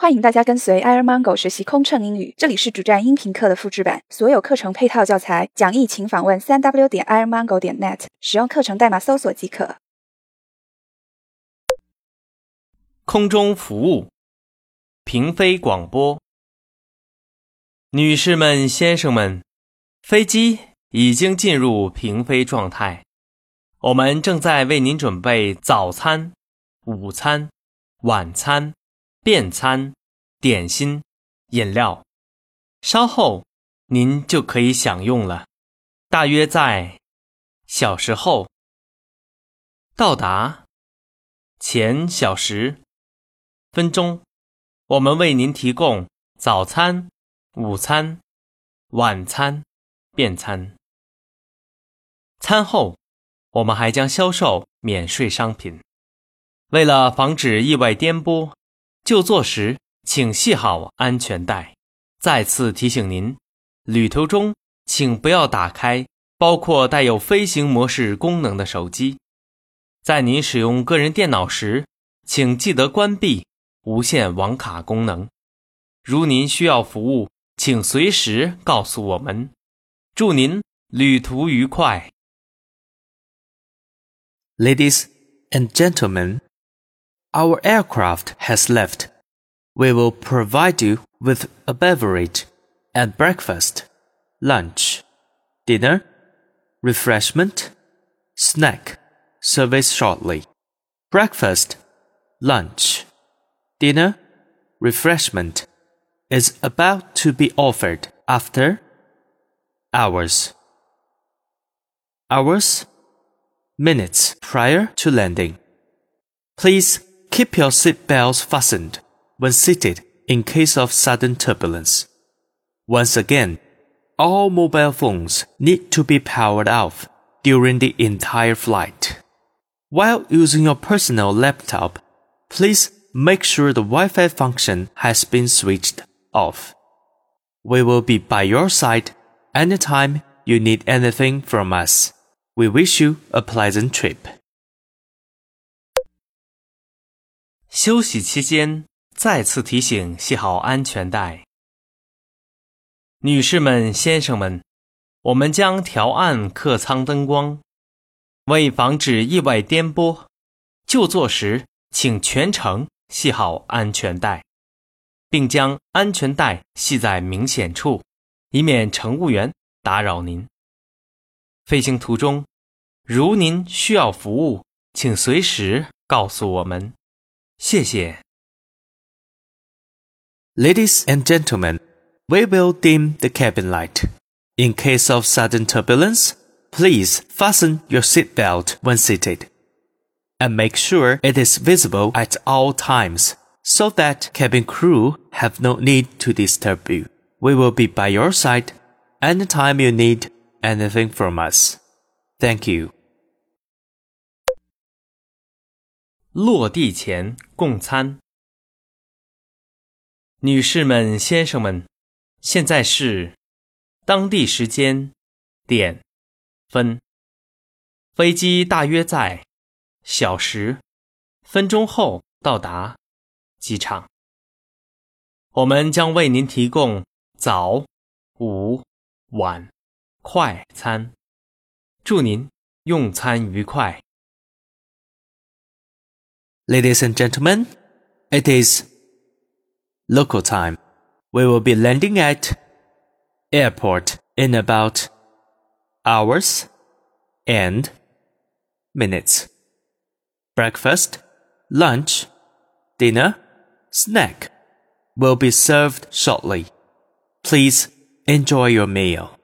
欢迎大家跟随 Air Mango 学习空乘英语，这里是主站音频课的复制版，所有课程配套教材讲义，请访问三 w 点 airmango 点 net，使用课程代码搜索即可。空中服务，平飞广播。女士们、先生们，飞机已经进入平飞状态，我们正在为您准备早餐、午餐、晚餐。便餐、点心、饮料，稍后您就可以享用了。大约在小时后到达前小时分钟，我们为您提供早餐、午餐、晚餐、便餐。餐后，我们还将销售免税商品。为了防止意外颠簸。就座时，请系好安全带。再次提醒您，旅途中请不要打开包括带有飞行模式功能的手机。在您使用个人电脑时，请记得关闭无线网卡功能。如您需要服务，请随时告诉我们。祝您旅途愉快，Ladies and gentlemen. Our aircraft has left. We will provide you with a beverage and breakfast, lunch, dinner, refreshment, snack service shortly. Breakfast, lunch, dinner, refreshment is about to be offered after hours. Hours, minutes prior to landing. Please Keep your seat belts fastened when seated in case of sudden turbulence. Once again, all mobile phones need to be powered off during the entire flight. While using your personal laptop, please make sure the Wi-Fi function has been switched off. We will be by your side anytime you need anything from us. We wish you a pleasant trip. 休息期间，再次提醒系好安全带。女士们、先生们，我们将调暗客舱灯光，为防止意外颠簸。就座时，请全程系好安全带，并将安全带系在明显处，以免乘务员打扰您。飞行途中，如您需要服务，请随时告诉我们。谢谢。Ladies and gentlemen, we will dim the cabin light. In case of sudden turbulence, please fasten your seatbelt when seated. And make sure it is visible at all times so that cabin crew have no need to disturb you. We will be by your side anytime you need anything from us. Thank you. 落地前供餐，女士们、先生们，现在是当地时间点分，飞机大约在小时分钟后到达机场。我们将为您提供早、午、晚快餐，祝您用餐愉快。Ladies and gentlemen, it is local time. We will be landing at airport in about hours and minutes. Breakfast, lunch, dinner, snack will be served shortly. Please enjoy your meal.